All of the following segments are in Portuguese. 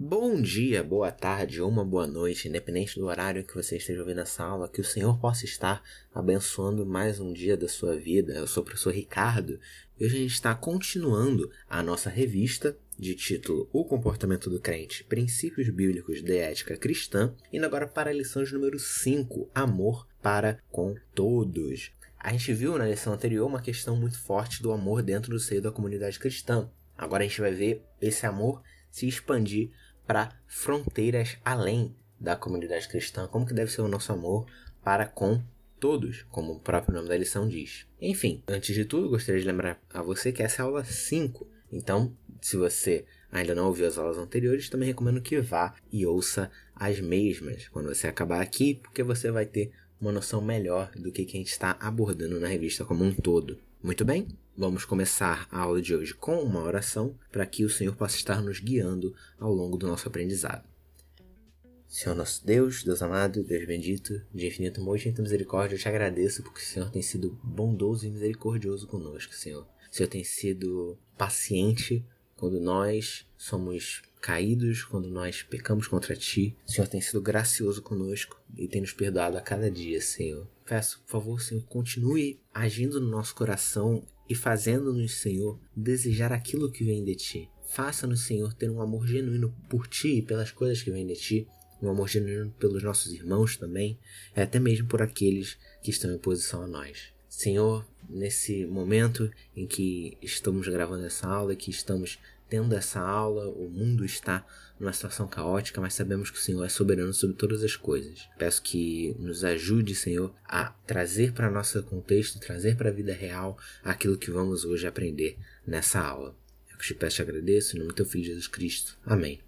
Bom dia, boa tarde ou uma boa noite, independente do horário que você esteja ouvindo essa aula, que o Senhor possa estar abençoando mais um dia da sua vida. Eu sou o professor Ricardo e hoje a gente está continuando a nossa revista de título O Comportamento do Crente, Princípios Bíblicos de Ética Cristã, indo agora para a lição de número 5, Amor para com Todos. A gente viu na lição anterior uma questão muito forte do amor dentro do seio da comunidade cristã. Agora a gente vai ver esse amor se expandir para fronteiras além da comunidade cristã, como que deve ser o nosso amor para com todos, como o próprio nome da lição diz. Enfim, antes de tudo, gostaria de lembrar a você que essa é a aula 5. Então, se você ainda não ouviu as aulas anteriores, também recomendo que vá e ouça as mesmas quando você acabar aqui, porque você vai ter uma noção melhor do que, que a gente está abordando na revista como um todo. Muito bem? Vamos começar a aula de hoje com uma oração para que o Senhor possa estar nos guiando ao longo do nosso aprendizado. Senhor nosso Deus, Deus amado, Deus bendito, de infinito amor e de misericórdia, eu te agradeço porque o Senhor tem sido bondoso e misericordioso conosco, Senhor. O Senhor tem sido paciente quando nós somos caídos, quando nós pecamos contra ti. O Senhor tem sido gracioso conosco e tem nos perdoado a cada dia, Senhor. Peço, por favor, Senhor, continue agindo no nosso coração e fazendo-nos, Senhor, desejar aquilo que vem de ti. Faça-nos, Senhor, ter um amor genuíno por ti e pelas coisas que vêm de ti, um amor genuíno pelos nossos irmãos também, e até mesmo por aqueles que estão em oposição a nós. Senhor, nesse momento em que estamos gravando essa aula, que estamos tendo essa aula, o mundo está numa situação caótica, mas sabemos que o Senhor é soberano sobre todas as coisas. Peço que nos ajude, Senhor, a trazer para nosso contexto, trazer para a vida real aquilo que vamos hoje aprender nessa aula. Eu te peço e agradeço em nome do teu Filho Jesus Cristo. Amém.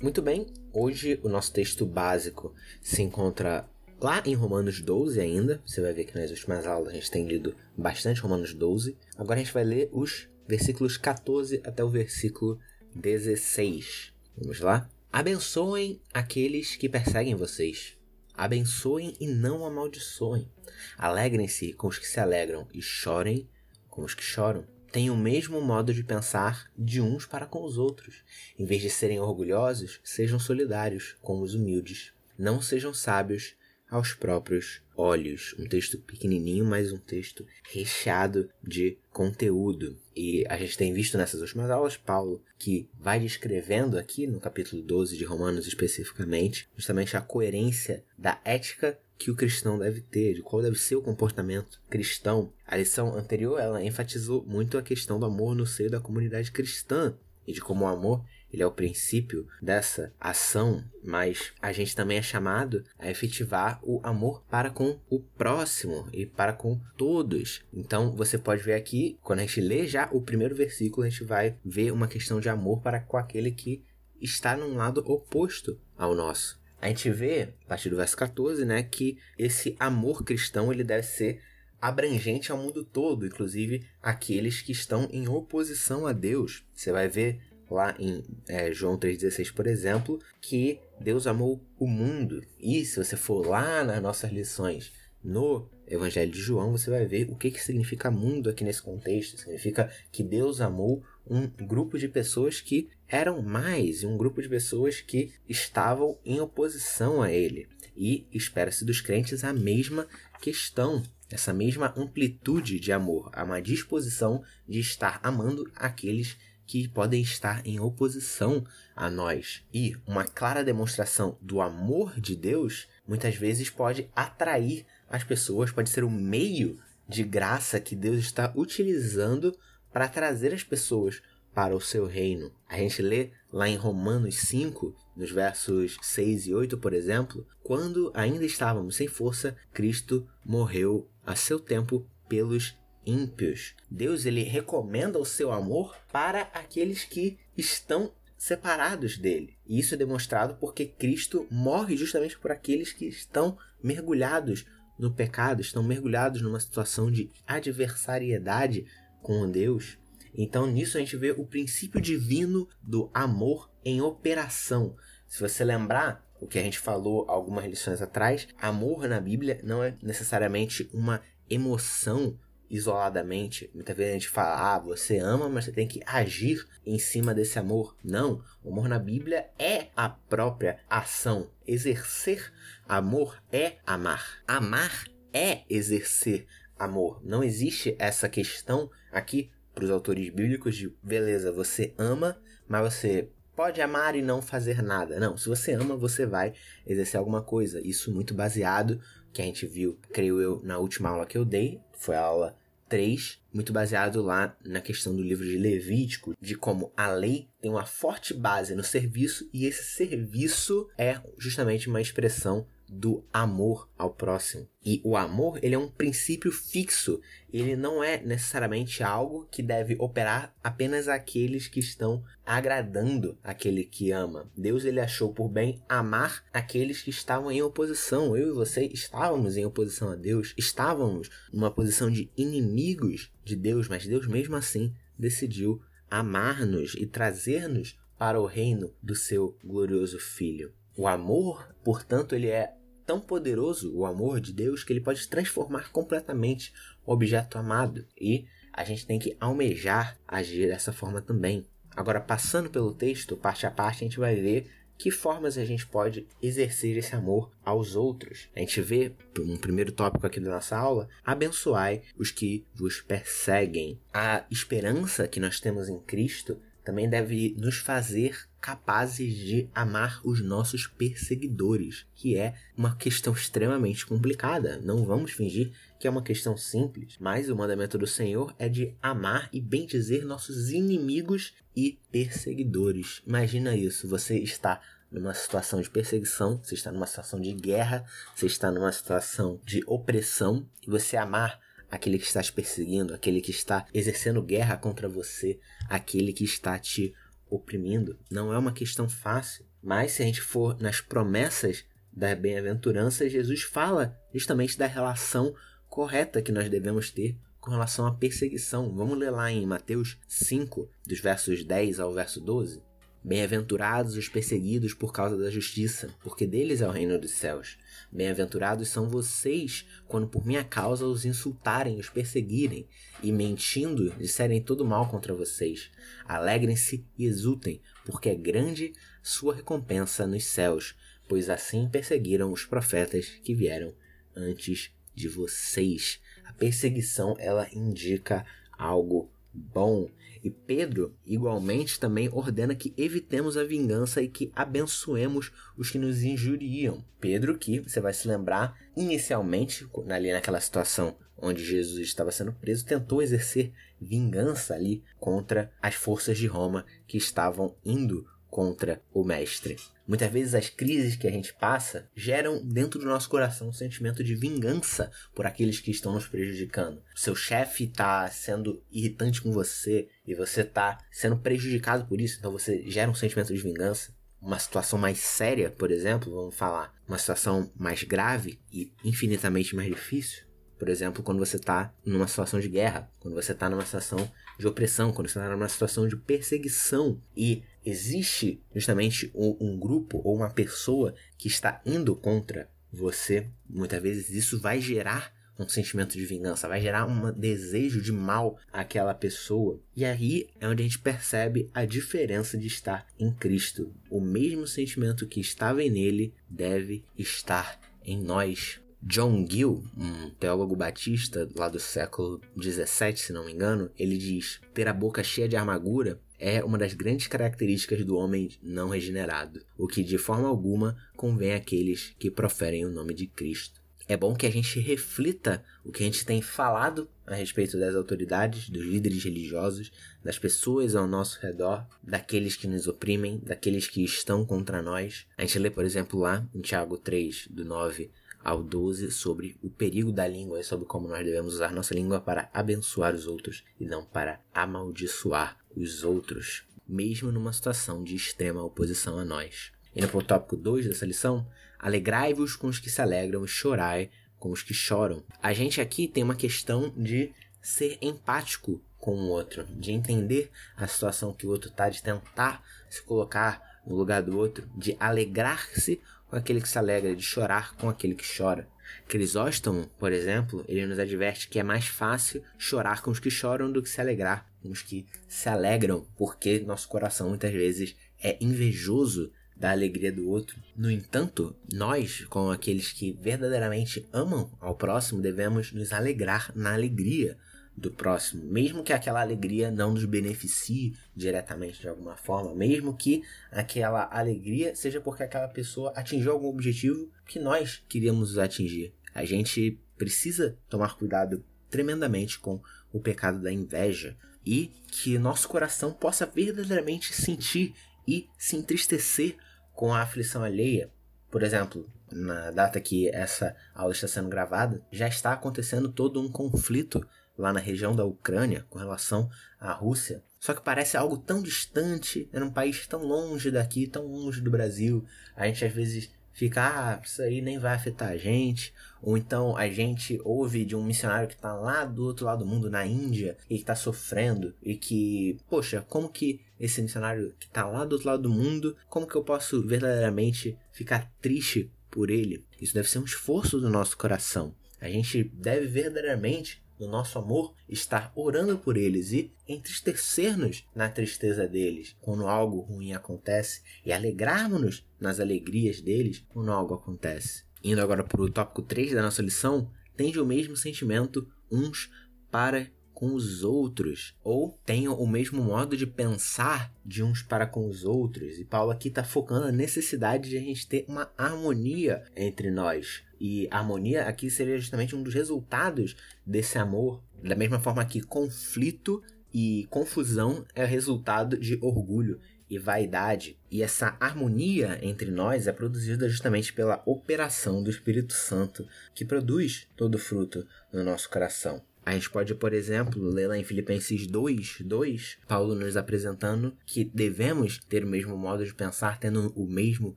Muito bem, hoje o nosso texto básico se encontra Lá em Romanos 12 ainda, você vai ver que nas últimas aulas a gente tem lido bastante Romanos 12. Agora a gente vai ler os versículos 14 até o versículo 16. Vamos lá? Abençoem aqueles que perseguem vocês. Abençoem e não amaldiçoem. Alegrem-se com os que se alegram e chorem com os que choram. Tenham o mesmo modo de pensar de uns para com os outros. Em vez de serem orgulhosos, sejam solidários com os humildes. Não sejam sábios aos próprios olhos. Um texto pequenininho, mas um texto recheado de conteúdo. E a gente tem visto nessas últimas aulas Paulo que vai descrevendo aqui no capítulo 12 de Romanos especificamente, justamente a coerência da ética que o cristão deve ter, de qual deve ser o comportamento cristão. A lição anterior ela enfatizou muito a questão do amor no seio da comunidade cristã e de como o amor ele é o princípio dessa ação, mas a gente também é chamado a efetivar o amor para com o próximo e para com todos. Então você pode ver aqui, quando a gente lê já o primeiro versículo, a gente vai ver uma questão de amor para com aquele que está num lado oposto ao nosso. A gente vê, a partir do verso 14, né, que esse amor cristão ele deve ser abrangente ao mundo todo, inclusive aqueles que estão em oposição a Deus. Você vai ver lá em é, João 3,16, por exemplo, que Deus amou o mundo. E se você for lá nas nossas lições no Evangelho de João, você vai ver o que, que significa mundo aqui nesse contexto. Significa que Deus amou um grupo de pessoas que eram mais, um grupo de pessoas que estavam em oposição a Ele. E espera-se dos crentes a mesma questão, essa mesma amplitude de amor, uma disposição de estar amando aqueles que podem estar em oposição a nós. E uma clara demonstração do amor de Deus muitas vezes pode atrair as pessoas, pode ser o meio de graça que Deus está utilizando para trazer as pessoas para o seu reino. A gente lê lá em Romanos 5, nos versos 6 e 8, por exemplo, quando ainda estávamos sem força, Cristo morreu a seu tempo pelos ímpios. Deus ele recomenda o seu amor para aqueles que estão separados dele. E isso é demonstrado porque Cristo morre justamente por aqueles que estão mergulhados no pecado, estão mergulhados numa situação de adversariedade com Deus. Então nisso a gente vê o princípio divino do amor em operação. Se você lembrar o que a gente falou algumas lições atrás, amor na Bíblia não é necessariamente uma emoção isoladamente. Muitas vezes a gente fala, ah, você ama, mas você tem que agir em cima desse amor. Não, o amor na Bíblia é a própria ação. Exercer amor é amar. Amar é exercer amor. Não existe essa questão aqui para os autores bíblicos de beleza, você ama, mas você pode amar e não fazer nada. Não, se você ama, você vai exercer alguma coisa. Isso muito baseado, que a gente viu, creio eu, na última aula que eu dei, foi a aula 3, muito baseado lá na questão do livro de Levítico, de como a lei tem uma forte base no serviço e esse serviço é justamente uma expressão do amor ao próximo. E o amor, ele é um princípio fixo, ele não é necessariamente algo que deve operar apenas aqueles que estão agradando aquele que ama. Deus ele achou por bem amar aqueles que estavam em oposição. Eu e você estávamos em oposição a Deus, estávamos numa posição de inimigos de Deus, mas Deus mesmo assim decidiu amar-nos e trazer-nos para o reino do seu glorioso filho. O amor, portanto, ele é tão poderoso, o amor de Deus, que ele pode transformar completamente o objeto amado. E a gente tem que almejar agir dessa forma também. Agora, passando pelo texto, parte a parte, a gente vai ver que formas a gente pode exercer esse amor aos outros. A gente vê, um primeiro tópico aqui da nossa aula, abençoai os que vos perseguem. A esperança que nós temos em Cristo também deve nos fazer capazes de amar os nossos perseguidores, que é uma questão extremamente complicada. Não vamos fingir que é uma questão simples, mas o mandamento do Senhor é de amar e bendizer nossos inimigos e perseguidores. Imagina isso, você está numa situação de perseguição, você está numa situação de guerra, você está numa situação de opressão e você amar aquele que está te perseguindo, aquele que está exercendo guerra contra você, aquele que está te oprimindo. Não é uma questão fácil. Mas se a gente for nas promessas da bem-aventurança, Jesus fala justamente da relação correta que nós devemos ter com relação à perseguição. Vamos ler lá em Mateus 5, dos versos 10 ao verso 12. Bem-aventurados os perseguidos por causa da justiça, porque deles é o reino dos céus. Bem-aventurados são vocês quando por minha causa os insultarem, os perseguirem e mentindo disserem todo mal contra vocês. Alegrem-se e exultem, porque é grande sua recompensa nos céus, pois assim perseguiram os profetas que vieram antes de vocês. A perseguição ela indica algo bom. E Pedro, igualmente, também ordena que evitemos a vingança e que abençoemos os que nos injuriam. Pedro, que você vai se lembrar, inicialmente, ali naquela situação onde Jesus estava sendo preso, tentou exercer vingança ali contra as forças de Roma que estavam indo contra o mestre. Muitas vezes as crises que a gente passa geram dentro do nosso coração um sentimento de vingança por aqueles que estão nos prejudicando. Seu chefe está sendo irritante com você e você está sendo prejudicado por isso, então você gera um sentimento de vingança. Uma situação mais séria, por exemplo, vamos falar, uma situação mais grave e infinitamente mais difícil, por exemplo, quando você está numa situação de guerra, quando você está numa situação de opressão, quando você está numa situação de perseguição e existe justamente um, um grupo ou uma pessoa que está indo contra você, muitas vezes isso vai gerar um sentimento de vingança, vai gerar um desejo de mal àquela pessoa. E aí é onde a gente percebe a diferença de estar em Cristo. O mesmo sentimento que estava nele deve estar em nós. John Gill, um teólogo batista lá do século 17, se não me engano, ele diz: ter a boca cheia de amargura é uma das grandes características do homem não regenerado, o que de forma alguma convém àqueles que proferem o nome de Cristo. É bom que a gente reflita o que a gente tem falado a respeito das autoridades, dos líderes religiosos, das pessoas ao nosso redor, daqueles que nos oprimem, daqueles que estão contra nós. A gente lê, por exemplo, lá em Tiago 3, do 9 ao 12 sobre o perigo da língua e sobre como nós devemos usar nossa língua para abençoar os outros e não para amaldiçoar os outros, mesmo numa situação de extrema oposição a nós. Indo para o tópico 2 dessa lição, alegrai-vos com os que se alegram e chorai com os que choram. A gente aqui tem uma questão de ser empático com o outro, de entender a situação que o outro está, de tentar se colocar no lugar do outro, de alegrar-se com aquele que se alegra, de chorar com aquele que chora. Crisóstomo, por exemplo, ele nos adverte que é mais fácil chorar com os que choram do que se alegrar com os que se alegram, porque nosso coração muitas vezes é invejoso da alegria do outro. No entanto, nós, como aqueles que verdadeiramente amam ao próximo, devemos nos alegrar na alegria do próximo, mesmo que aquela alegria não nos beneficie diretamente de alguma forma, mesmo que aquela alegria seja porque aquela pessoa atingiu algum objetivo que nós queríamos atingir. A gente precisa tomar cuidado tremendamente com o pecado da inveja e que nosso coração possa verdadeiramente sentir e se entristecer com a aflição alheia. Por exemplo, na data que essa aula está sendo gravada, já está acontecendo todo um conflito lá na região da Ucrânia com relação à Rússia. Só que parece algo tão distante, é um país tão longe daqui, tão longe do Brasil. A gente às vezes fica, ah, isso aí nem vai afetar a gente. Ou então a gente ouve de um missionário que está lá do outro lado do mundo, na Índia, e que está sofrendo, e que, poxa, como que esse missionário que está lá do outro lado do mundo, como que eu posso verdadeiramente ficar triste por ele? Isso deve ser um esforço do nosso coração. A gente deve verdadeiramente no nosso amor, estar orando por eles e entristecer-nos na tristeza deles quando algo ruim acontece e alegrarmos-nos nas alegrias deles quando algo acontece. Indo agora para o tópico 3 da nossa lição, tende o mesmo sentimento uns para com os outros, ou tenham o mesmo modo de pensar de uns para com os outros. E Paulo aqui está focando na necessidade de a gente ter uma harmonia entre nós. E harmonia aqui seria justamente um dos resultados desse amor. Da mesma forma que conflito e confusão é resultado de orgulho e vaidade. E essa harmonia entre nós é produzida justamente pela operação do Espírito Santo, que produz todo o fruto no nosso coração. A gente pode, por exemplo, ler lá em Filipenses 2, 2, Paulo nos apresentando que devemos ter o mesmo modo de pensar, tendo o mesmo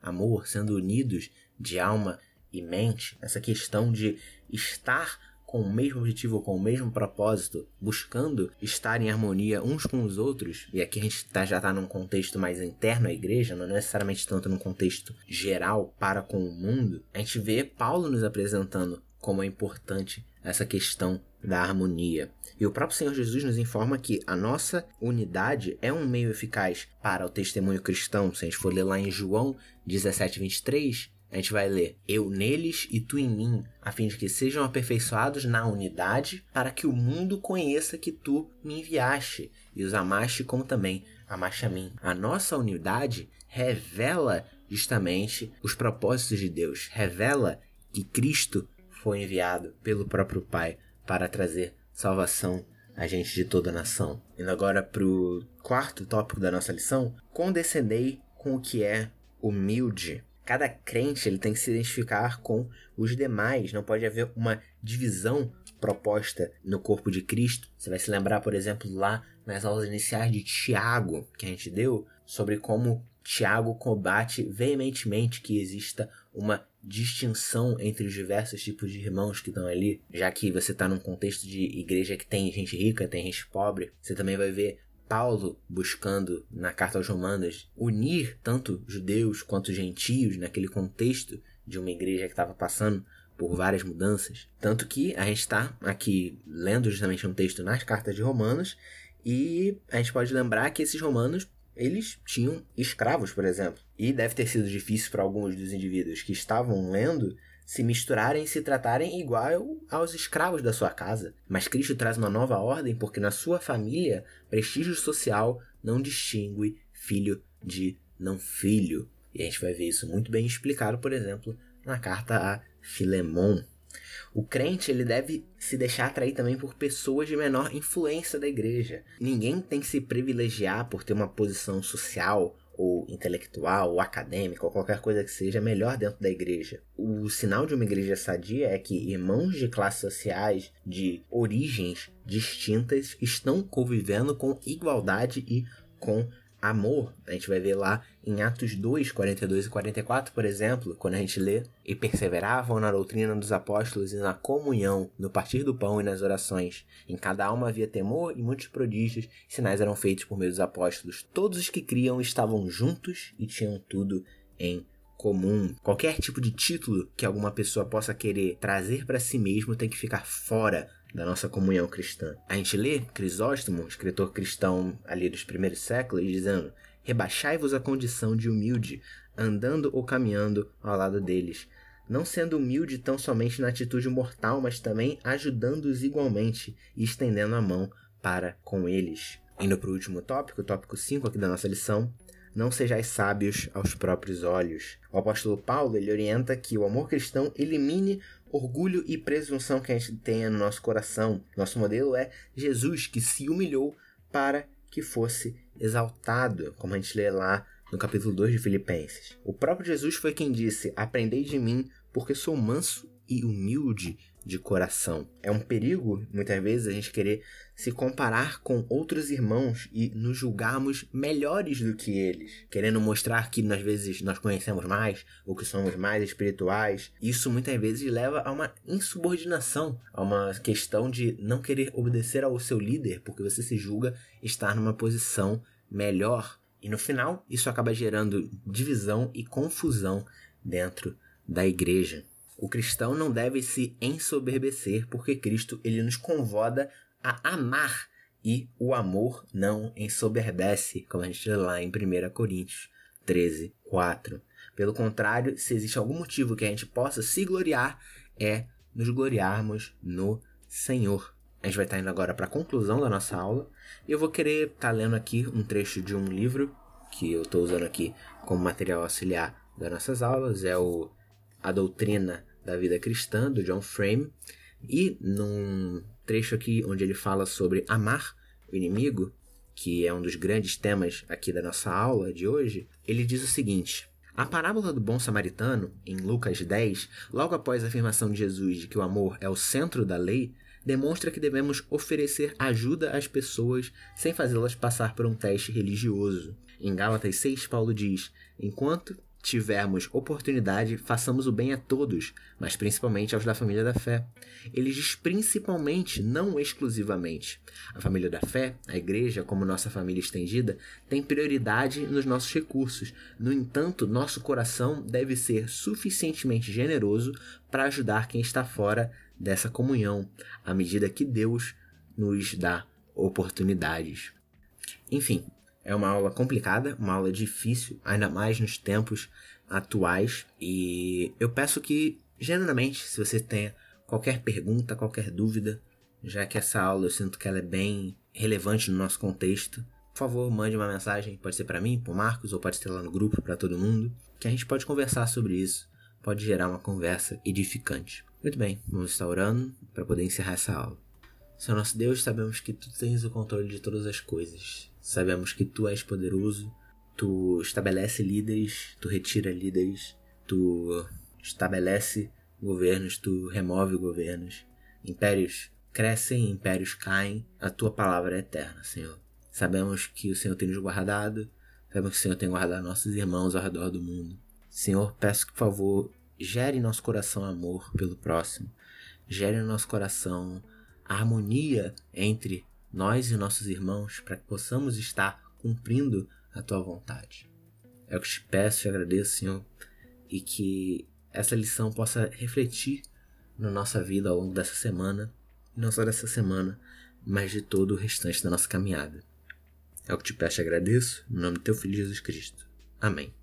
amor, sendo unidos de alma e mente. Essa questão de estar com o mesmo objetivo, com o mesmo propósito, buscando estar em harmonia uns com os outros, e aqui a gente tá, já está num contexto mais interno à igreja, não necessariamente tanto num contexto geral para com o mundo, a gente vê Paulo nos apresentando como é importante essa questão da harmonia. E o próprio Senhor Jesus nos informa que a nossa unidade é um meio eficaz para o testemunho cristão. Se a gente for ler lá em João 17, 23, a gente vai ler: Eu neles e tu em mim, a fim de que sejam aperfeiçoados na unidade, para que o mundo conheça que tu me enviaste e os amaste como também amaste a mim. A nossa unidade revela justamente os propósitos de Deus, revela que Cristo foi enviado pelo próprio Pai para trazer salvação a gente de toda a nação. Indo agora para o quarto tópico da nossa lição, condescendei com o que é humilde. Cada crente ele tem que se identificar com os demais, não pode haver uma divisão proposta no corpo de Cristo. Você vai se lembrar, por exemplo, lá nas aulas iniciais de Tiago, que a gente deu, sobre como Tiago combate veementemente que exista uma distinção entre os diversos tipos de irmãos que estão ali, já que você está num contexto de igreja que tem gente rica, tem gente pobre, você também vai ver Paulo buscando na carta aos Romanos unir tanto judeus quanto gentios naquele contexto de uma igreja que estava passando por várias mudanças. Tanto que a gente está aqui lendo justamente um texto nas cartas de Romanos e a gente pode lembrar que esses romanos eles tinham escravos, por exemplo. E deve ter sido difícil para alguns dos indivíduos que estavam lendo se misturarem e se tratarem igual aos escravos da sua casa. Mas Cristo traz uma nova ordem porque na sua família, prestígio social não distingue filho de não filho. E a gente vai ver isso muito bem explicado, por exemplo, na carta a Filemon. O crente ele deve se deixar atrair também por pessoas de menor influência da igreja. Ninguém tem que se privilegiar por ter uma posição social ou intelectual, ou acadêmica, ou qualquer coisa que seja melhor dentro da igreja. O sinal de uma igreja sadia é que irmãos de classes sociais, de origens distintas, estão convivendo com igualdade e com amor. A gente vai ver lá em Atos 2, 42 e 44, por exemplo, quando a gente lê: E perseveravam na doutrina dos apóstolos e na comunhão, no partir do pão e nas orações. Em cada alma havia temor e muitos prodígios, e sinais eram feitos por meio dos apóstolos. Todos os que criam estavam juntos e tinham tudo em comum, qualquer tipo de título que alguma pessoa possa querer trazer para si mesmo tem que ficar fora da nossa comunhão cristã. A gente lê Crisóstomo, escritor cristão ali dos primeiros séculos, dizendo: Rebaixai-vos a condição de humilde, andando ou caminhando ao lado deles, não sendo humilde tão somente na atitude mortal, mas também ajudando-os igualmente e estendendo a mão para com eles. Indo para o último tópico, o tópico 5 aqui da nossa lição, não sejais sábios aos próprios olhos. O apóstolo Paulo ele orienta que o amor cristão elimine orgulho e presunção que a gente tenha no nosso coração. Nosso modelo é Jesus que se humilhou para que fosse exaltado, como a gente lê lá no capítulo 2 de Filipenses. O próprio Jesus foi quem disse: Aprendei de mim, porque sou manso e humilde de coração. É um perigo, muitas vezes, a gente querer se comparar com outros irmãos e nos julgarmos melhores do que eles, querendo mostrar que às vezes nós conhecemos mais ou que somos mais espirituais. Isso muitas vezes leva a uma insubordinação, a uma questão de não querer obedecer ao seu líder porque você se julga estar numa posição melhor. E no final, isso acaba gerando divisão e confusão dentro da igreja. O cristão não deve se ensoberbecer, porque Cristo ele nos convoda a amar e o amor não ensoberbece, como a gente lê lá em 1 Coríntios 13, 4. Pelo contrário, se existe algum motivo que a gente possa se gloriar, é nos gloriarmos no Senhor. A gente vai estar indo agora para a conclusão da nossa aula e eu vou querer estar lendo aqui um trecho de um livro que eu estou usando aqui como material auxiliar das nossas aulas. É o A Doutrina da vida cristã, do John Frame, e num trecho aqui onde ele fala sobre amar o inimigo, que é um dos grandes temas aqui da nossa aula de hoje, ele diz o seguinte: a parábola do bom samaritano, em Lucas 10, logo após a afirmação de Jesus de que o amor é o centro da lei, demonstra que devemos oferecer ajuda às pessoas sem fazê-las passar por um teste religioso. Em Gálatas 6, Paulo diz: Enquanto tivermos oportunidade, façamos o bem a todos, mas principalmente aos da família da fé. Ele diz principalmente, não exclusivamente. A família da fé, a igreja, como nossa família estendida, tem prioridade nos nossos recursos. No entanto, nosso coração deve ser suficientemente generoso para ajudar quem está fora dessa comunhão, à medida que Deus nos dá oportunidades. Enfim, é uma aula complicada, uma aula difícil, ainda mais nos tempos atuais. E eu peço que, genuinamente, se você tenha qualquer pergunta, qualquer dúvida, já que essa aula eu sinto que ela é bem relevante no nosso contexto, por favor, mande uma mensagem, pode ser para mim, para Marcos, ou pode ser lá no grupo para todo mundo, que a gente pode conversar sobre isso, pode gerar uma conversa edificante. Muito bem, vamos estar orando para poder encerrar essa aula. Senhor nosso Deus, sabemos que tu tens o controle de todas as coisas. Sabemos que tu és poderoso, tu estabelece líderes, tu retira líderes, tu estabelece governos, tu remove governos. Impérios crescem, impérios caem, a tua palavra é eterna, Senhor. Sabemos que o Senhor tem nos guardado, sabemos que o Senhor tem guardado nossos irmãos ao redor do mundo. Senhor, peço que, por favor, gere em nosso coração amor pelo próximo, gere no nosso coração a harmonia entre nós e nossos irmãos, para que possamos estar cumprindo a tua vontade. É o que te peço, te agradeço, Senhor, e que essa lição possa refletir na nossa vida ao longo dessa semana, e não só dessa semana, mas de todo o restante da nossa caminhada. É o que te peço e agradeço, no nome do teu Filho Jesus Cristo. Amém.